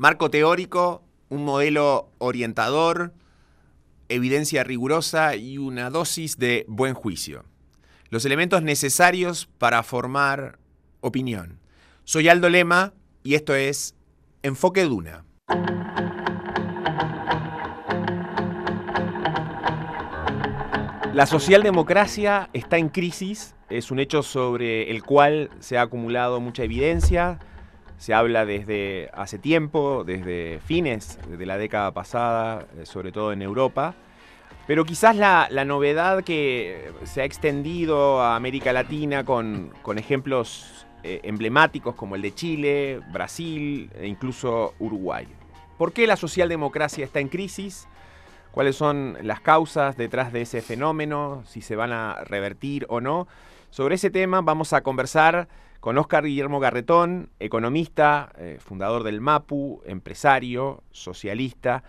marco teórico, un modelo orientador, evidencia rigurosa y una dosis de buen juicio. Los elementos necesarios para formar opinión. Soy Aldo Lema y esto es Enfoque Duna. La socialdemocracia está en crisis, es un hecho sobre el cual se ha acumulado mucha evidencia, se habla desde hace tiempo, desde fines de la década pasada, eh, sobre todo en Europa, pero quizás la, novedad que se ha extendido a América Latina con, ejemplos eh, emblemáticos como el de Chile, Brasil e incluso Uruguay. ¿Por qué la socialdemocracia está en crisis? cuáles son las causas detrás de ese fenómeno, si se van a revertir o no. Sobre ese tema vamos a conversar con Óscar Guillermo Garretón, economista, eh, fundador del MAPU, empresario, socialista.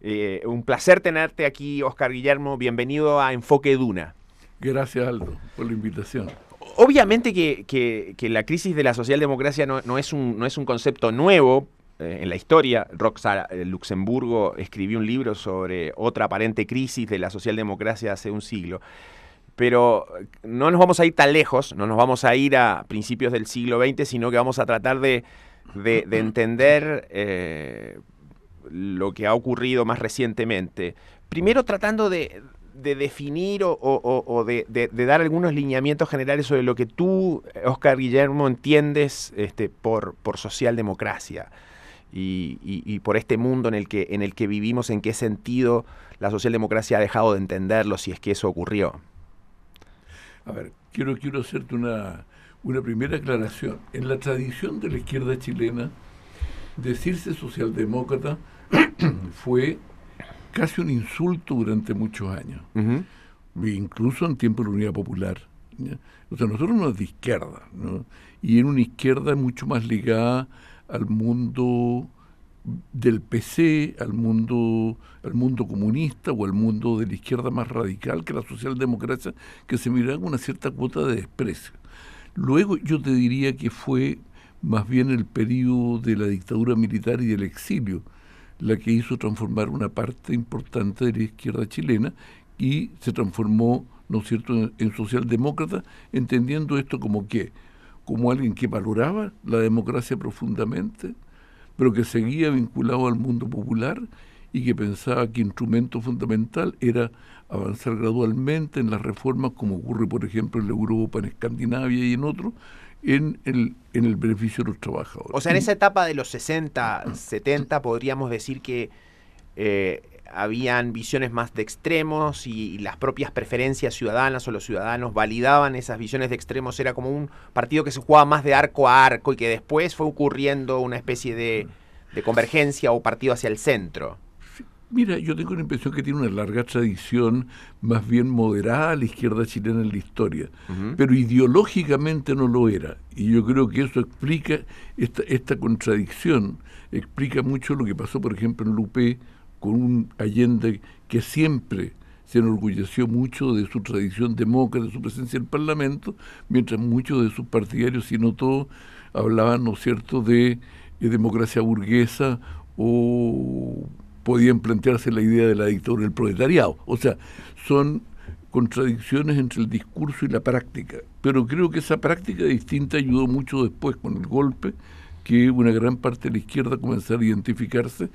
Eh, un placer tenerte aquí, Óscar Guillermo. Bienvenido a Enfoque Duna. Gracias, Aldo, por la invitación. Obviamente que, la crisis de la socialdemocracia no, es un, no es un concepto nuevo, eh, en la historia. Roxa Luxemburgo escribió un libro sobre otra aparente crisis de la socialdemocracia hace un siglo. Pero eh, no nos vamos a ir tan lejos, no nos vamos a ir a principios del siglo XX, sino que vamos a tratar de, entender lo que ha ocurrido más recientemente. Primero tratando de, definir o, de, dar algunos lineamientos generales sobre lo que tú, Oscar Guillermo, entiendes este, por, por socialdemocracia y, por este mundo en el, que, en el que vivimos, en qué sentido la socialdemocracia ha dejado de entenderlo, si es que eso ocurrió. A ver, quiero, quiero hacerte una, una primera aclaración. En la tradición de la izquierda chilena, decirse socialdemócrata fue casi un insulto durante muchos años, incluso en tiempo de la Unidad Popular. O sea, nosotros somos de izquierda, ¿no? y en una izquierda mucho más ligada al mundo del PC, al mundo, al mundo comunista o al mundo de la izquierda más radical que la socialdemocracia, que se miraba con una cierta cuota de desprecio. Luego yo te diría que fue más bien el periodo de la dictadura militar y del exilio la que hizo transformar una parte importante de la izquierda chilena y se transformó, ¿no cierto?, en socialdemócrata, entendiendo esto como que como alguien que valoraba la democracia profundamente, pero que seguía vinculado al mundo popular y que pensaba que instrumento fundamental era avanzar gradualmente en las reformas, como ocurre, por ejemplo, en la Europa, en Escandinavia y en otros, en el, en el beneficio de los trabajadores. O sea, en esa etapa de los 60, 70, podríamos decir que eh, habían visiones más de extremos y, las propias preferencias ciudadanas o los ciudadanos validaban esas visiones de extremos. Era como un partido que se jugaba más de arco a arco y que después fue ocurriendo una especie de, convergencia o partido hacia el centro. Mira, yo tengo la impresión que tiene una larga tradición más bien moderada a la izquierda chilena en la historia, pero ideológicamente no lo era. Y yo creo que eso explica esta, esta contradicción, explica mucho lo que pasó, por ejemplo, en Lupe con un Allende que siempre se enorgulleció mucho de su tradición demócrata, de su presencia en el Parlamento, mientras muchos de sus partidarios, si no todos, hablaban, ¿no es cierto?, de, democracia burguesa o podían plantearse la idea de la dictadura del proletariado. O sea, son contradicciones entre el discurso y la práctica. Pero creo que esa práctica distinta ayudó mucho después con el golpe, que una gran parte de la izquierda comenzó a identificarse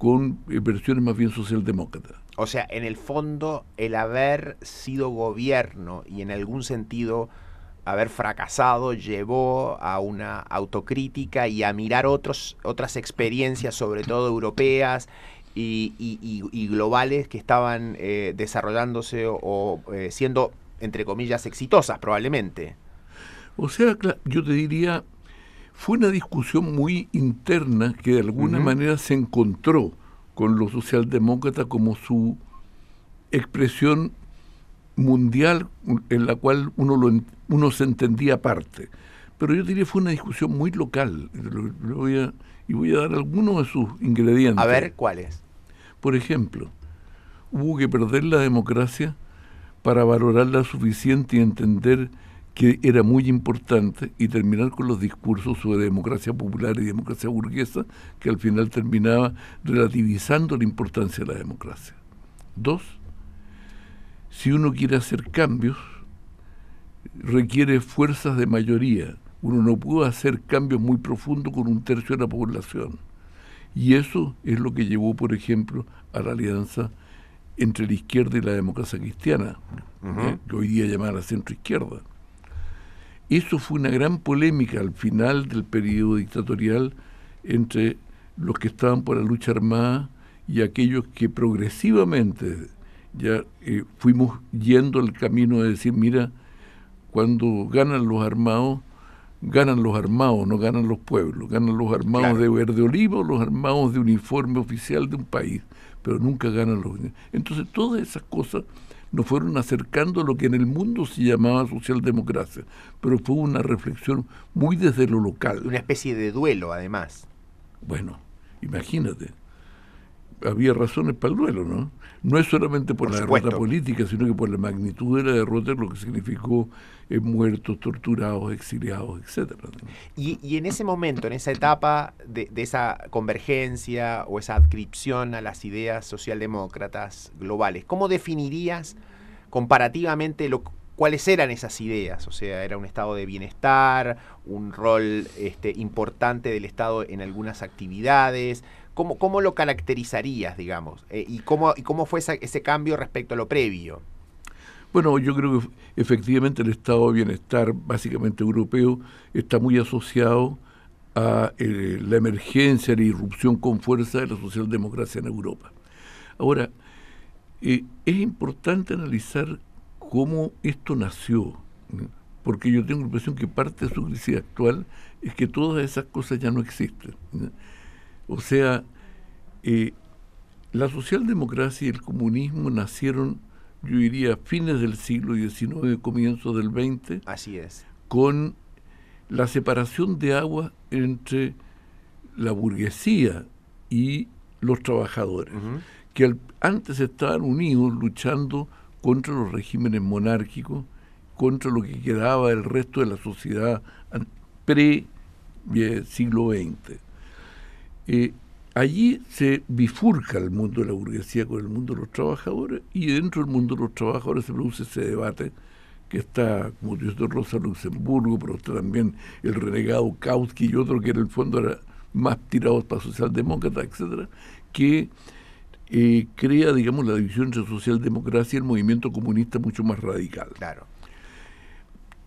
con eh, versiones más bien socialdemócratas. O sea, en el fondo, el haber sido gobierno y en algún sentido haber fracasado llevó a una autocrítica y a mirar otros, otras experiencias, sobre todo europeas y, globales, que estaban eh, desarrollándose o, eh, siendo, entre comillas, exitosas probablemente. O sea, yo te diría, fue una discusión muy interna que de alguna manera se encontró con los socialdemócratas como su expresión mundial en la cual uno, lo, uno se entendía aparte. Pero yo diría que fue una discusión muy local. y voy a dar algunos de sus ingredientes. A ver, ¿cuáles? Por ejemplo, hubo que perder la democracia para valorarla suficiente y entender que era muy importante, y terminar con los discursos sobre democracia popular y democracia burguesa, que al final terminaba relativizando la importancia de la democracia. Dos, si uno quiere hacer cambios, requiere fuerzas de mayoría. Uno no puede hacer cambios muy profundos con un tercio de la población. Y eso es lo que llevó, por ejemplo, a la alianza entre la izquierda y la democracia cristiana, que hoy día llamada la centroizquierda. Eso fue una gran polémica al final del periodo dictatorial entre los que estaban por la lucha armada y aquellos que progresivamente ya eh, fuimos yendo al camino de decir, mira, cuando ganan los armados, ganan los armados, no ganan los pueblos, ganan los armados de verde olivo, los armados de uniforme oficial de un país, pero nunca ganan los... Entonces todas esas cosas nos fueron acercando a lo que en el mundo se llamaba socialdemocracia, pero fue una reflexión muy desde lo local. Una especie de duelo, además. Bueno, imagínate, había razones para el duelo, ¿no? No es solamente por, la derrota política, sino que por la magnitud de la derrota, lo que significó eh, muertos, torturados, exiliados, etcétera. Y, en ese momento, en esa etapa de, esa convergencia o esa adscripción a las ideas socialdemócratas globales, ¿cómo definirías comparativamente lo, cuáles eran esas ideas? O sea, era un estado de bienestar, un rol este, importante del Estado en algunas actividades, ¿Cómo, cómo lo caracterizarías, digamos? Eh, y, cómo, ¿Y cómo fue ese cambio respecto a lo previo? Bueno, yo creo que efectivamente el estado de bienestar, básicamente europeo, está muy asociado a eh, la emergencia, la irrupción con fuerza de la socialdemocracia en Europa. Ahora, eh, es importante analizar cómo esto nació, porque yo tengo la impresión que parte de su crisis actual es que todas esas cosas ya no existen. O sea, eh, la socialdemocracia y el comunismo nacieron, yo diría, fines del siglo XIX, comienzos del XX. Así es. Con la separación de agua entre la burguesía y los trabajadores, que antes estaban unidos luchando contra los regímenes monárquicos, contra lo que quedaba del resto de la sociedad pre-siglo eh, XX. Eh, allí se bifurca el mundo de la burguesía con el mundo de los trabajadores y dentro del mundo de los trabajadores se produce ese debate que está, como dice Rosa Luxemburgo, pero está también el renegado Kautsky y otro que en el fondo era más tirados para socialdemócrata, etcétera, que eh, crea, digamos, la división entre socialdemocracia y el movimiento comunista mucho más radical. Claro.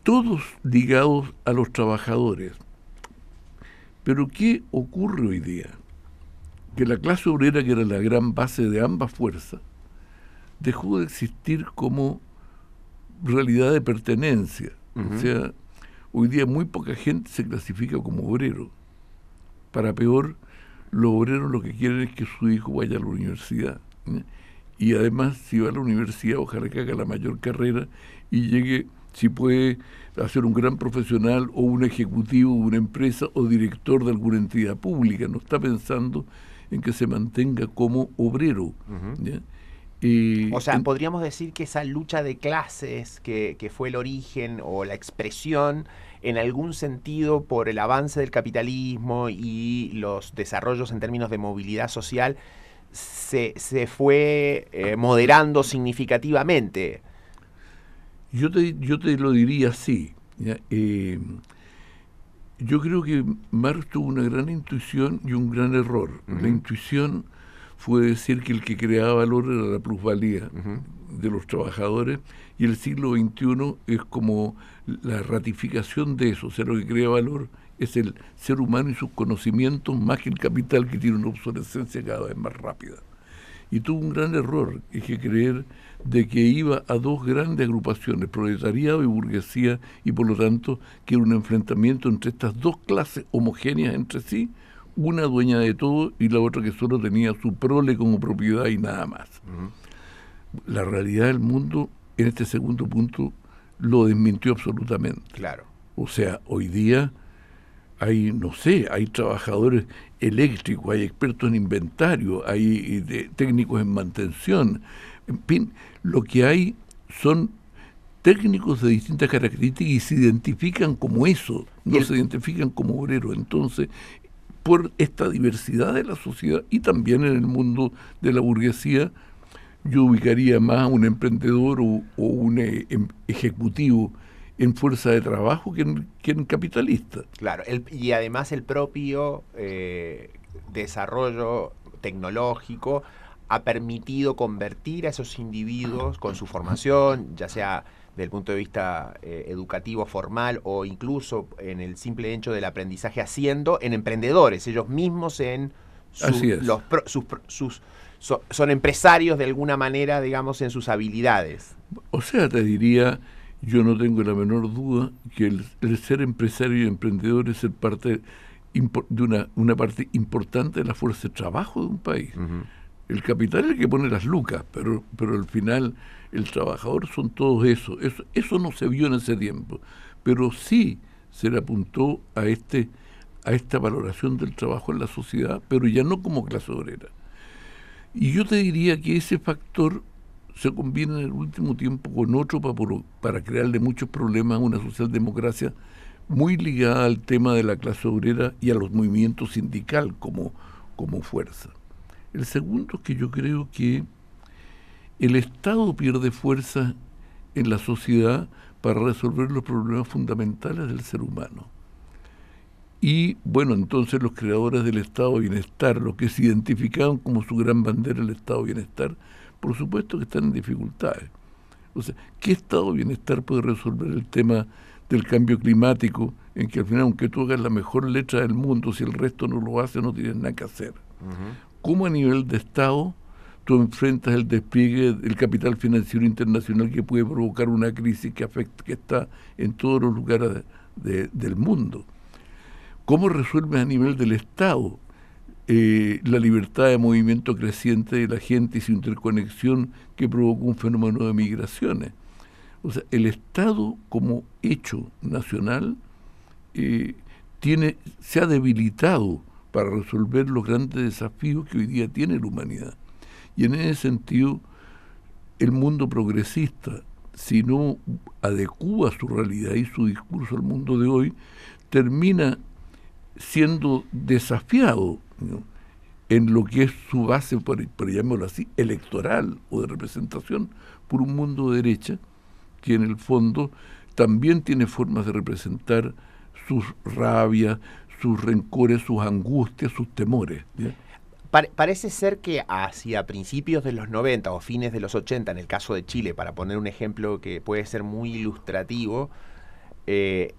Todos ligados a los trabajadores, pero ¿qué ocurre hoy día? Que la clase obrera, que era la gran base de ambas fuerzas, dejó de existir como realidad de pertenencia. O sea, hoy día muy poca gente se clasifica como obrero. Para peor, los obreros lo que quieren es que su hijo vaya a la universidad. Y además, si va a la universidad, ojalá que haga la mayor carrera y llegue si puede hacer un gran profesional o un ejecutivo de una empresa o director de alguna entidad pública, no está pensando en que se mantenga como obrero. o sea, podríamos decir que esa lucha de clases que, que, fue el origen o la expresión en algún sentido por el avance del capitalismo y los desarrollos en términos de movilidad social se, se fue eh, moderando significativamente. Yo te, yo te lo diría así. Eh, yo creo que Marx tuvo una gran intuición y un gran error. La intuición fue decir que el que creaba valor era la plusvalía de los trabajadores y el siglo XXI es como la ratificación de eso. O sea, lo que crea valor es el ser humano y sus conocimientos más que el capital que tiene una obsolescencia cada vez más rápida. Y tuvo un gran error, es que creer de que iba a dos grandes agrupaciones, proletariado y burguesía, y por lo tanto que era un enfrentamiento entre estas dos clases homogéneas entre sí, una dueña de todo y la otra que solo tenía su prole como propiedad y nada más. La realidad del mundo, en este segundo punto, lo desmintió absolutamente. Claro. O sea, hoy día hay, no sé, hay trabajadores eléctricos, hay expertos en inventario, hay eh, técnicos en mantención, en fin, lo que hay son técnicos de distintas características y se identifican como eso, no se identifican como obrero. Entonces, por esta diversidad de la sociedad y también en el mundo de la burguesía, yo ubicaría más a un emprendedor o, un eh, em, ejecutivo en fuerza de trabajo que en, capitalista. Claro, y además el propio eh, desarrollo tecnológico ha permitido convertir a esos individuos con su formación, ya sea desde el punto de vista eh, educativo formal o incluso en el simple hecho del aprendizaje haciendo, en emprendedores, ellos mismos en los sus, son empresarios de alguna manera, digamos, en sus habilidades. O sea, te diría, yo no tengo la menor duda que el, ser empresario y emprendedor es ser parte de una, una, parte importante de la fuerza de trabajo de un país. El capital es el que pone las lucas, pero, pero al final el trabajador son todos eso. eso. Eso no se vio en ese tiempo, pero sí se le apuntó a, este, a esta valoración del trabajo en la sociedad, pero ya no como clase obrera. Y yo te diría que ese factor se combina en el último tiempo con otro para, para crearle muchos problemas a una socialdemocracia muy ligada al tema de la clase obrera y a los movimientos sindical como, como fuerza. El segundo es que yo creo que el Estado pierde fuerza en la sociedad para resolver los problemas fundamentales del ser humano. Y bueno, entonces los creadores del Estado de Bienestar, los que se identificaban como su gran bandera el Estado de Bienestar, por supuesto que están en dificultades. O sea, ¿qué Estado de Bienestar puede resolver el tema del cambio climático en que al final, aunque tú hagas la mejor letra del mundo, si el resto no lo hace, no tienes nada que hacer? cómo a nivel de Estado tú enfrentas el despliegue del capital financiero internacional que puede provocar una crisis que afecta, que está en todos los lugares del mundo. ¿Cómo resuelves a nivel del Estado eh, la libertad de movimiento creciente de la gente y su interconexión que provoca un fenómeno de migraciones? O sea, el Estado como hecho nacional eh, tiene, se ha debilitado para resolver los grandes desafíos que hoy día tiene la humanidad. Y en ese sentido, el mundo progresista, si no adecúa su realidad y su discurso al mundo de hoy, termina siendo desafiado en lo que es su base, por, por llamarlo así, electoral o de representación, por un mundo de derecha que en el fondo también tiene formas de representar sus rabias, sus rencores, sus angustias, sus temores. parece ser que hacia principios de los 90 o fines de los 80, en el caso de Chile, para poner un ejemplo que puede ser muy ilustrativo, eh,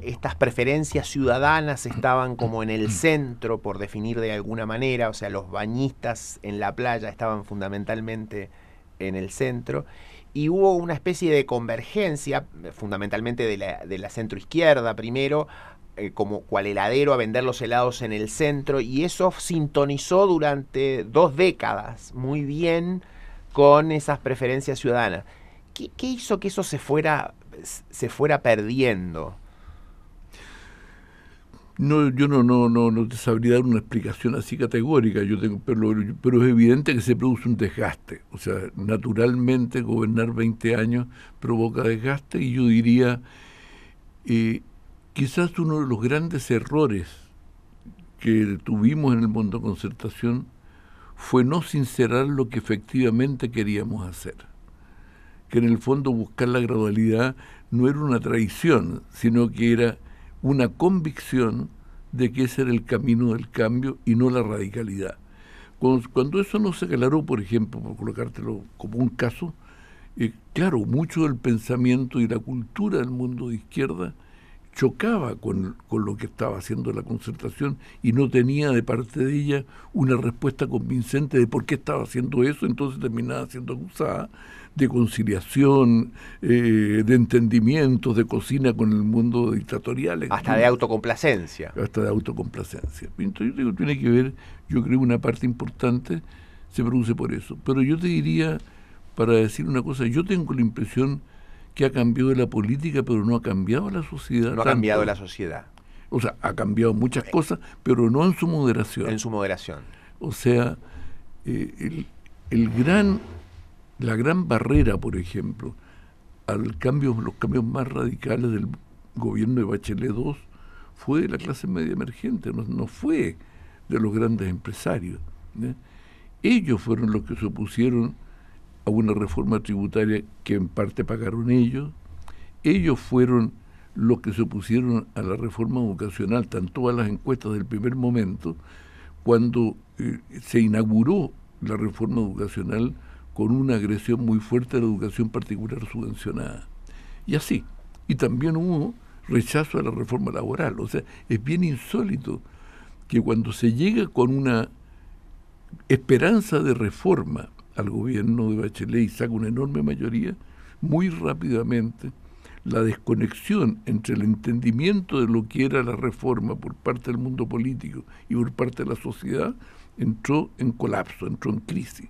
estas preferencias ciudadanas estaban como en el centro, por definir de alguna manera, o sea, los bañistas en la playa estaban fundamentalmente en el centro, y hubo una especie de convergencia, fundamentalmente de la, de la centroizquierda primero, eh, como cual heladero a vender los helados en el centro y eso sintonizó durante dos décadas muy bien con esas preferencias ciudadanas. ¿Qué, hizo que eso se fuera, se fuera perdiendo? No, yo no, no, no, no te sabría dar una explicación así categórica, yo tengo, pero, pero es evidente que se produce un desgaste. O sea, naturalmente gobernar 20 años provoca desgaste y yo diría, eh, Quizás uno de los grandes errores que tuvimos en el mundo de concertación fue no sincerar lo que efectivamente queríamos hacer. Que en el fondo buscar la gradualidad no era una traición, sino que era una convicción de que ese era el camino del cambio y no la radicalidad. Cuando, eso no se aclaró, por ejemplo, por colocártelo como un caso, eh, claro, mucho del pensamiento y la cultura del mundo de izquierda chocaba con, lo que estaba haciendo la concertación y no tenía de parte de ella una respuesta convincente de por qué estaba haciendo eso, entonces terminaba siendo acusada de conciliación, eh, de entendimiento, de cocina con el mundo dictatorial. Hasta de autocomplacencia. Hasta de autocomplacencia. Entonces yo digo, tiene que ver, yo creo una parte importante se produce por eso. Pero yo te diría, para decir una cosa, yo tengo la impresión que ha cambiado la política, pero no ha cambiado la sociedad. No ha cambiado la sociedad. O sea, ha cambiado muchas cosas, pero no en su moderación. En su moderación. O sea, eh, el, gran, la gran barrera, por ejemplo, al cambio, los cambios más radicales del gobierno de Bachelet II fue de la clase media emergente, no, fue de los grandes empresarios. Ellos fueron los que se opusieron a una reforma tributaria que en parte pagaron ellos. Ellos fueron los que se opusieron a la reforma educacional, están todas las encuestas del primer momento, cuando eh, se inauguró la reforma educacional con una agresión muy fuerte a la educación particular subvencionada. Y así. Y también hubo rechazo a la reforma laboral. O sea, es bien insólito que cuando se llega con una esperanza de reforma al gobierno de Bachelet y saca una enorme mayoría, muy rápidamente la desconexión entre el entendimiento de lo que era la reforma por parte del mundo político y por parte de la sociedad entró en colapso, entró en crisis.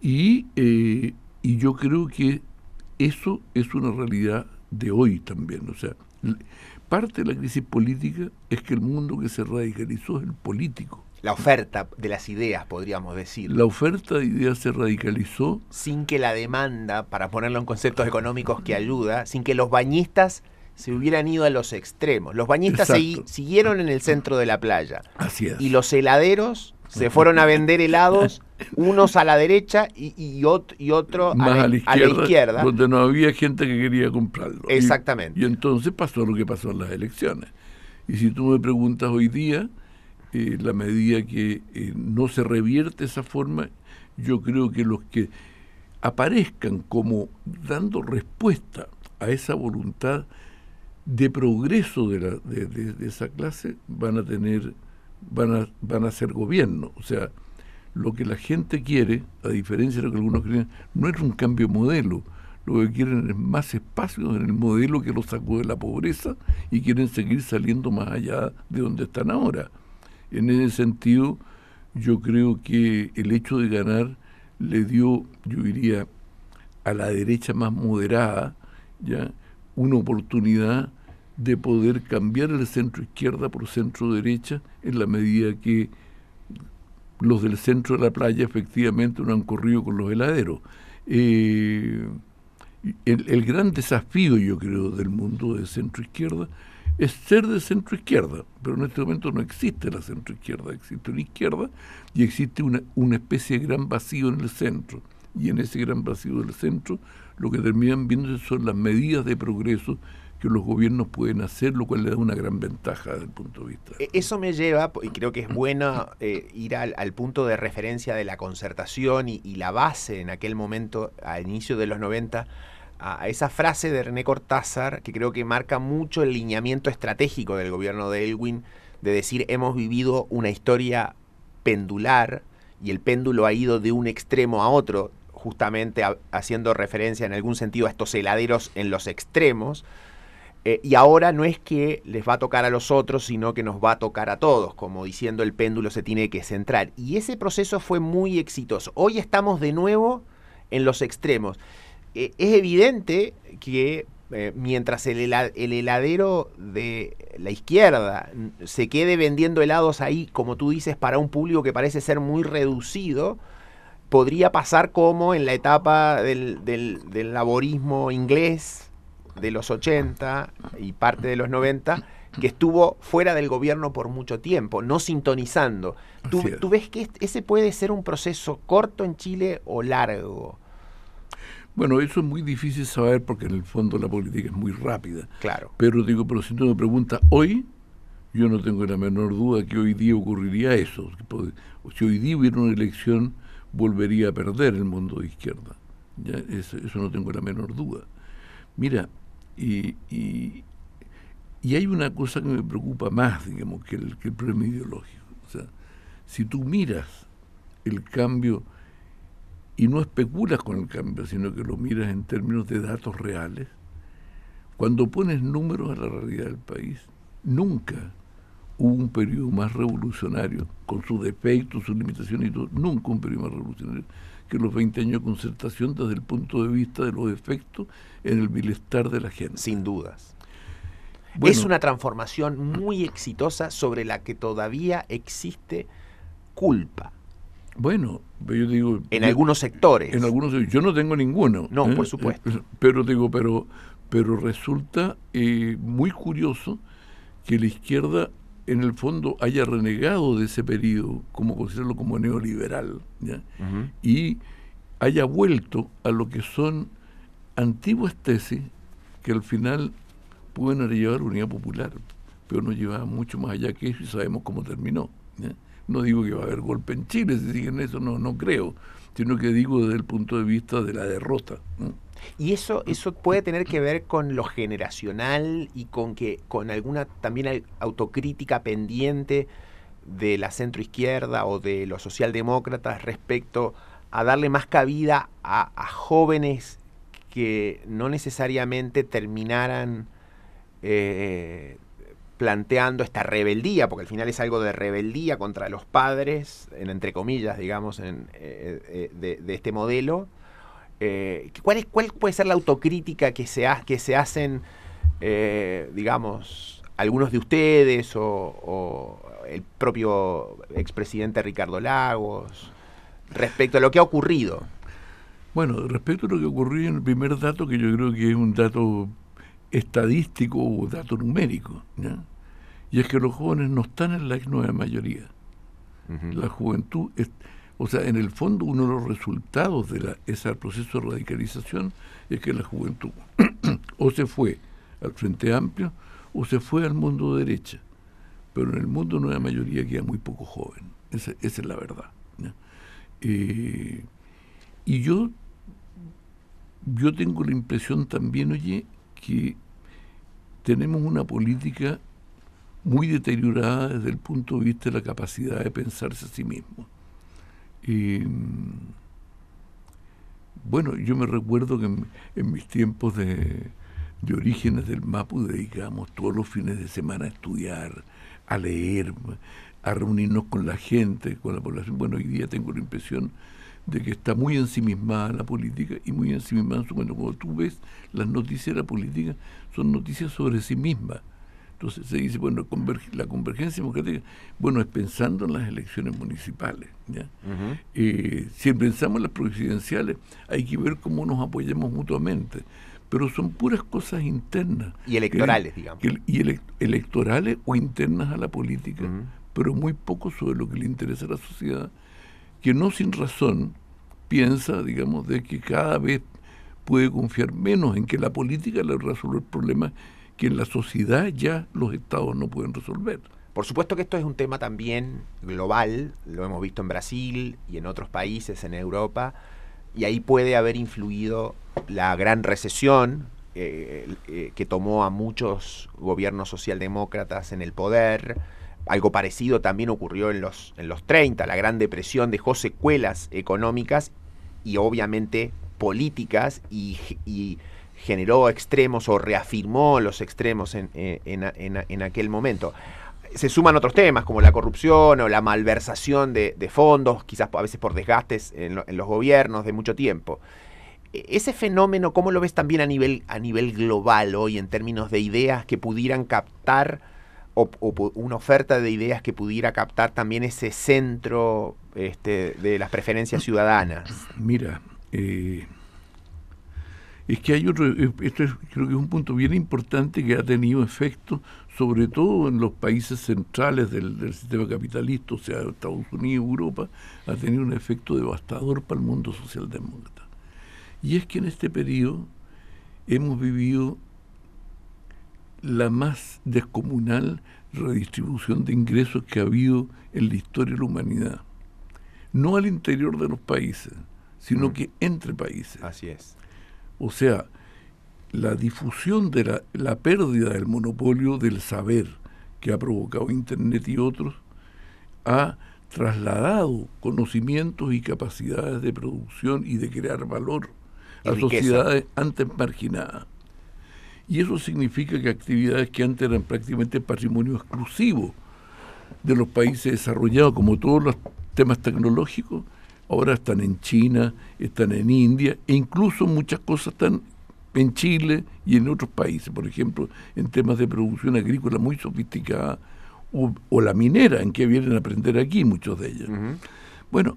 Y, eh, y yo creo que eso es una realidad de hoy también. O sea, parte de la crisis política es que el mundo que se radicalizó es el político. La oferta de las ideas, podríamos decir. La oferta de ideas se radicalizó. Sin que la demanda, para ponerlo en conceptos económicos que ayuda, sin que los bañistas se hubieran ido a los extremos. Los bañistas siguieron en el centro de la playa. Así es. Y los heladeros se fueron a vender helados, unos a la derecha y, y, otro a la, izquierda, Donde no había gente que quería comprarlo. Exactamente. Y, entonces pasó lo que pasó en las elecciones. Y si tú me preguntas hoy día, eh, la medida que eh, no se revierte esa forma, yo creo que los que aparezcan como dando respuesta a esa voluntad de progreso de, la, de, esa clase van a tener van a, van a ser gobierno. O sea, lo que la gente quiere, a diferencia de lo que algunos creen, no es un cambio de modelo. Lo que quieren es más espacio en el modelo que los sacó de la pobreza y quieren seguir saliendo más allá de donde están ahora. En ese sentido, yo creo que el hecho de ganar le dio, yo diría, a la derecha más moderada, ya una oportunidad de poder cambiar el centro izquierda por centro derecha en la medida que los del centro de la playa efectivamente no han corrido con los heladeros. Eh, el, gran desafío, yo creo, del mundo de centro izquierda es ser de centro izquierda, pero en este momento no existe la centro izquierda, existe una izquierda y existe una, una especie de gran vacío en el centro. Y en ese gran vacío del centro lo que terminan viendo son las medidas de progreso que los gobiernos pueden hacer, lo cual le da una gran ventaja desde el punto de vista. E-, eso me lleva, y creo que es bueno eh, ir al, punto de referencia de la concertación y, la base en aquel momento, a inicio de los 90, a, esa frase de René Cortázar, que creo que marca mucho el lineamiento estratégico del gobierno de Elwin, de decir hemos vivido una historia pendular y el péndulo ha ido de un extremo a otro, justamente haciendo referencia en algún sentido a estos heladeros en los extremos, eh, y ahora no es que les va a tocar a los otros, sino que nos va a tocar a todos, como diciendo el péndulo se tiene que centrar. Y ese proceso fue muy exitoso. Hoy estamos de nuevo en los extremos. Eh, es evidente que eh, mientras el, heladero de la izquierda se quede vendiendo helados ahí, como tú dices, para un público que parece ser muy reducido, podría pasar como en la etapa del, del laborismo inglés, de los 80 y parte de los 90 que estuvo fuera del gobierno por mucho tiempo, no sintonizando. ¿Tú, ¿Tú, ves que ese puede ser un proceso corto en Chile o largo? Bueno, eso es muy difícil saber porque en el fondo la política es muy rápida. Claro. Pero digo, pero si tú me preguntas hoy, yo no tengo la menor duda que hoy día ocurriría eso. Si hoy día hubiera una elección, volvería a perder el mundo de izquierda. ¿Ya? Eso, eso no tengo la menor duda. Mira, y, y, hay una cosa que me preocupa más, digamos, que el, que el problema ideológico. O sea, si tú miras el cambio y no especulas con el cambio, sino que lo miras en términos de datos reales, cuando pones números a la realidad del país, nunca hubo un periodo más revolucionario, con sus defectos, sus limitaciones y todo, nunca un periodo más revolucionario que los 20 años de concertación desde el punto de vista de los efectos en el bienestar de la gente. Sin dudas. es una transformación muy exitosa sobre la que todavía existe culpa. Bueno, yo digo... En algunos sectores. En algunos Yo no tengo ninguno. No, por supuesto. Pero digo, pero, pero resulta muy curioso que la izquierda en el fondo haya renegado de ese periodo, como considerarlo como neoliberal, y haya vuelto a lo que son antiguas tesis que al final pueden llevar unidad popular, pero no lleva mucho más allá que eso y sabemos cómo terminó. No digo que va a haber golpe en Chile, si siguen eso, no, no creo, sino que digo desde el punto de vista de la derrota. Y eso, eso puede tener que ver con lo generacional y con que con alguna también autocrítica pendiente de la centroizquierda o de los socialdemócratas respecto a darle más cabida a, jóvenes que no necesariamente terminaran eh, planteando esta rebeldía, porque al final es algo de rebeldía contra los padres, en, entre comillas, digamos, en, eh, eh, de, este modelo, eh, ¿cuál, es, ¿Cuál puede ser la autocrítica que se, que se hacen, digamos, algunos de ustedes o, el propio expresidente Ricardo Lagos respecto a lo que ha ocurrido? Bueno, respecto a lo que ocurrió en el primer dato, que yo creo que es un dato estadístico o dato numérico, y es que los jóvenes no están en la nueva mayoría. La juventud... Es, o sea, en el fondo uno de los resultados de ese proceso de radicalización es que la juventud o se fue al Frente Amplio o se fue al mundo derecha. Pero en el mundo hay mayoría queda muy poco joven. Esa, es la verdad. Eh, y yo, yo tengo la impresión también, oye, que tenemos una política muy deteriorada desde el punto de vista de la capacidad de pensarse a sí mismo. Y bueno, yo me recuerdo que en, mis tiempos de, orígenes del Mapu dedicábamos todos los fines de semana a estudiar, a leer, a reunirnos con la gente, con la población. Bueno, hoy día tengo la impresión de que está muy ensimismada la política y muy ensimismada en su cuando tú ves las noticias de la política, son noticias sobre sí mismas entonces se dice, bueno, la convergencia democrática, bueno, es pensando en las elecciones municipales. ¿ya? Eh, si pensamos en las presidenciales, hay que ver cómo nos apoyamos mutuamente. Pero son puras cosas internas. Y electorales, digamos. y electorales o internas a la política, pero muy poco sobre lo que le interesa a la sociedad, que no sin razón piensa, digamos, de que cada vez puede confiar menos en que la política le resuelve el problema que en la sociedad ya los estados no pueden resolver. Por supuesto que esto es un tema también global, lo hemos visto en Brasil y en otros países en Europa, y ahí puede haber influido la gran recesión eh, eh, que tomó a muchos gobiernos socialdemócratas en el poder. Algo parecido también ocurrió en los, en los 30, la Gran Depresión dejó secuelas económicas y obviamente políticas y generó extremos o reafirmó los extremos en, eh, en, aquel momento. Se suman otros temas como la corrupción o la malversación de, fondos, quizás a veces por desgastes en, los gobiernos de mucho tiempo. E, ese fenómeno, ¿cómo lo ves también a nivel, a nivel global hoy en términos de ideas que pudieran captar o, una oferta de ideas que pudiera captar también ese centro este, de las preferencias ciudadanas? Mira, eh, es que hay otro, eh, esto creo que es un punto bien importante que ha tenido efecto, sobre todo en los países centrales del, sistema capitalista, o sea, Estados Unidos, Europa, ha tenido un efecto devastador para el mundo socialdemócrata. Y es que en este periodo hemos vivido la más descomunal redistribución de ingresos que ha habido en la historia de la humanidad. No al interior de los países, sino mm. que entre países. Así es. O sea, la difusión de la, la pérdida del monopolio del saber que ha provocado Internet y otros ha trasladado conocimientos y capacidades de producción y de crear valor a sociedades antes marginadas. Y eso significa que actividades que antes eran prácticamente patrimonio exclusivo de los países desarrollados, como todos los temas tecnológicos, ahora están en China, están en India, e incluso muchas cosas están en Chile y en otros países, por ejemplo, en temas de producción agrícola muy sofisticada, o, la minera, en que vienen a aprender aquí muchos de ellos. Bueno,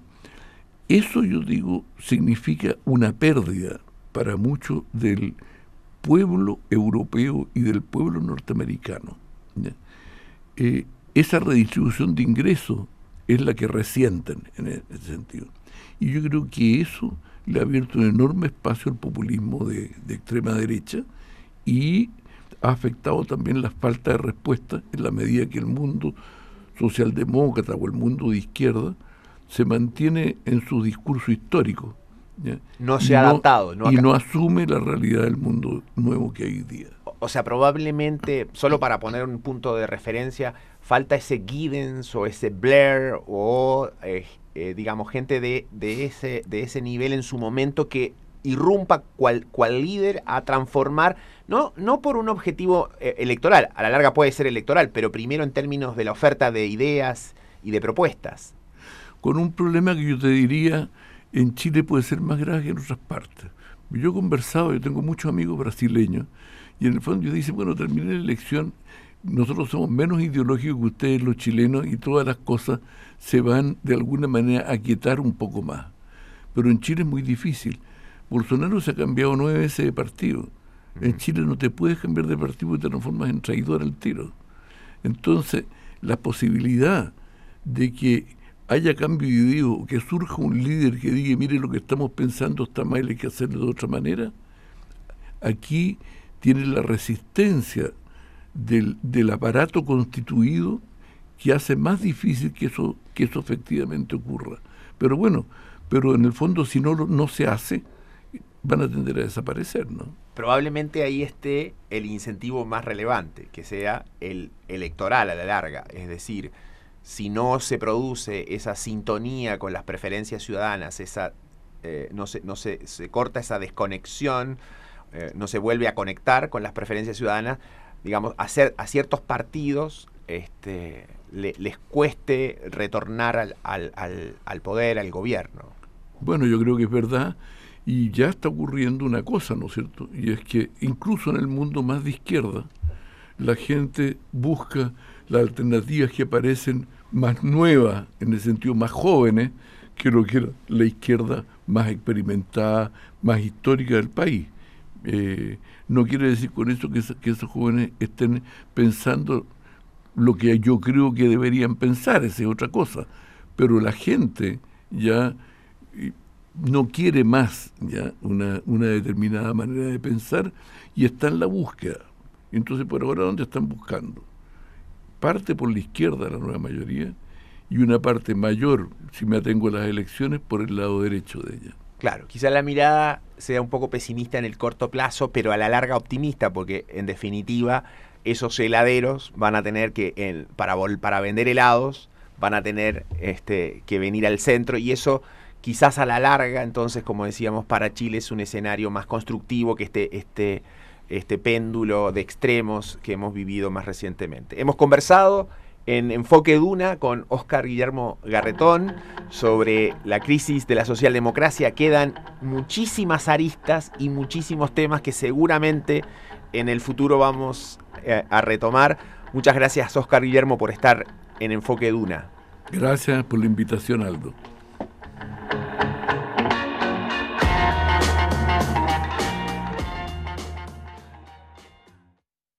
eso yo digo significa una pérdida para mucho del pueblo europeo y del pueblo norteamericano. Eh, esa redistribución de ingresos es la que resienten en ese sentido. Y yo creo que eso le ha abierto un enorme espacio al populismo de, de extrema derecha y ha afectado también la falta de respuesta en la medida que el mundo socialdemócrata o el mundo de izquierda se mantiene en su discurso histórico. No se ha adaptado. y no asume la realidad del mundo nuevo que hay hoy día. O sea, probablemente, solo para poner un punto de referencia, falta ese Giddens o ese Blair o, eh, eh, digamos, gente de, de, ese, de ese nivel en su momento que irrumpa cual, cual líder a transformar no, no por un objetivo eh, electoral, a la larga puede ser electoral, pero primero en términos de la oferta de ideas y de propuestas. Con un problema que yo te diría, en Chile puede ser más grave que en otras partes. Yo he conversado, yo tengo muchos amigos brasileños, y en el fondo yo dicen, bueno, terminé la elección, nosotros somos menos ideológicos que ustedes los chilenos y todas las cosas se van de alguna manera a quietar un poco más. Pero en Chile es muy difícil. Bolsonaro se ha cambiado nueve veces de partido en Chile no te puedes cambiar de partido y te transformas en traidor al tiro. Entonces, la posibilidad de que haya cambio de idea que surja un líder que diga, mire, lo que estamos pensando está mal, hay que hacerlo de otra manera, aquí tiene la resistencia del, aparato constituido que hace más difícil que eso, que eso efectivamente ocurra. Pero bueno, pero en el fondo si no, no se hace, van a tender a desaparecer, ¿no? Probablemente ahí esté el incentivo más relevante, que sea el electoral a la larga. Es decir, si no se produce esa sintonía con las preferencias ciudadanas, esa, eh, no, se, no se, se, corta esa desconexión, eh, no se vuelve a conectar con las preferencias ciudadanas, digamos, hacer, a ciertos partidos este, les cueste retornar al, al, al, al poder, al gobierno. Bueno, yo creo que es verdad y ya está ocurriendo una cosa, ¿no es cierto? Y es que incluso en el mundo más de izquierda, la gente busca las alternativas que aparecen más nuevas, en el sentido más jóvenes, que lo que era la izquierda más experimentada, más histórica del país. Eh, no quiere decir con eso que, esos jóvenes estén pensando lo que yo creo que deberían pensar, esa es otra cosa. Pero la gente ya no quiere más ya una, una determinada manera de pensar y está en la búsqueda. Entonces, por ahora, ¿dónde están buscando? Parte por la izquierda, la nueva mayoría, y una parte mayor, si me atengo a las elecciones, por el lado derecho de ella. Claro, quizá la mirada sea un poco pesimista en el corto plazo, pero a la larga optimista, porque en definitiva esos heladeros van a tener que, para, para vender helados, van a tener este, que venir al centro y eso quizás a la larga, entonces, como decíamos, para Chile es un escenario más constructivo que este, este, este péndulo de extremos que hemos vivido más recientemente. Hemos conversado en Enfoque Duna con Oscar Guillermo Garretón sobre la crisis de la socialdemocracia. Quedan muchísimas aristas y muchísimos temas que seguramente en el futuro vamos eh, a retomar. Muchas gracias, Oscar Guillermo, por estar en Enfoque Duna. Gracias por la invitación, Aldo.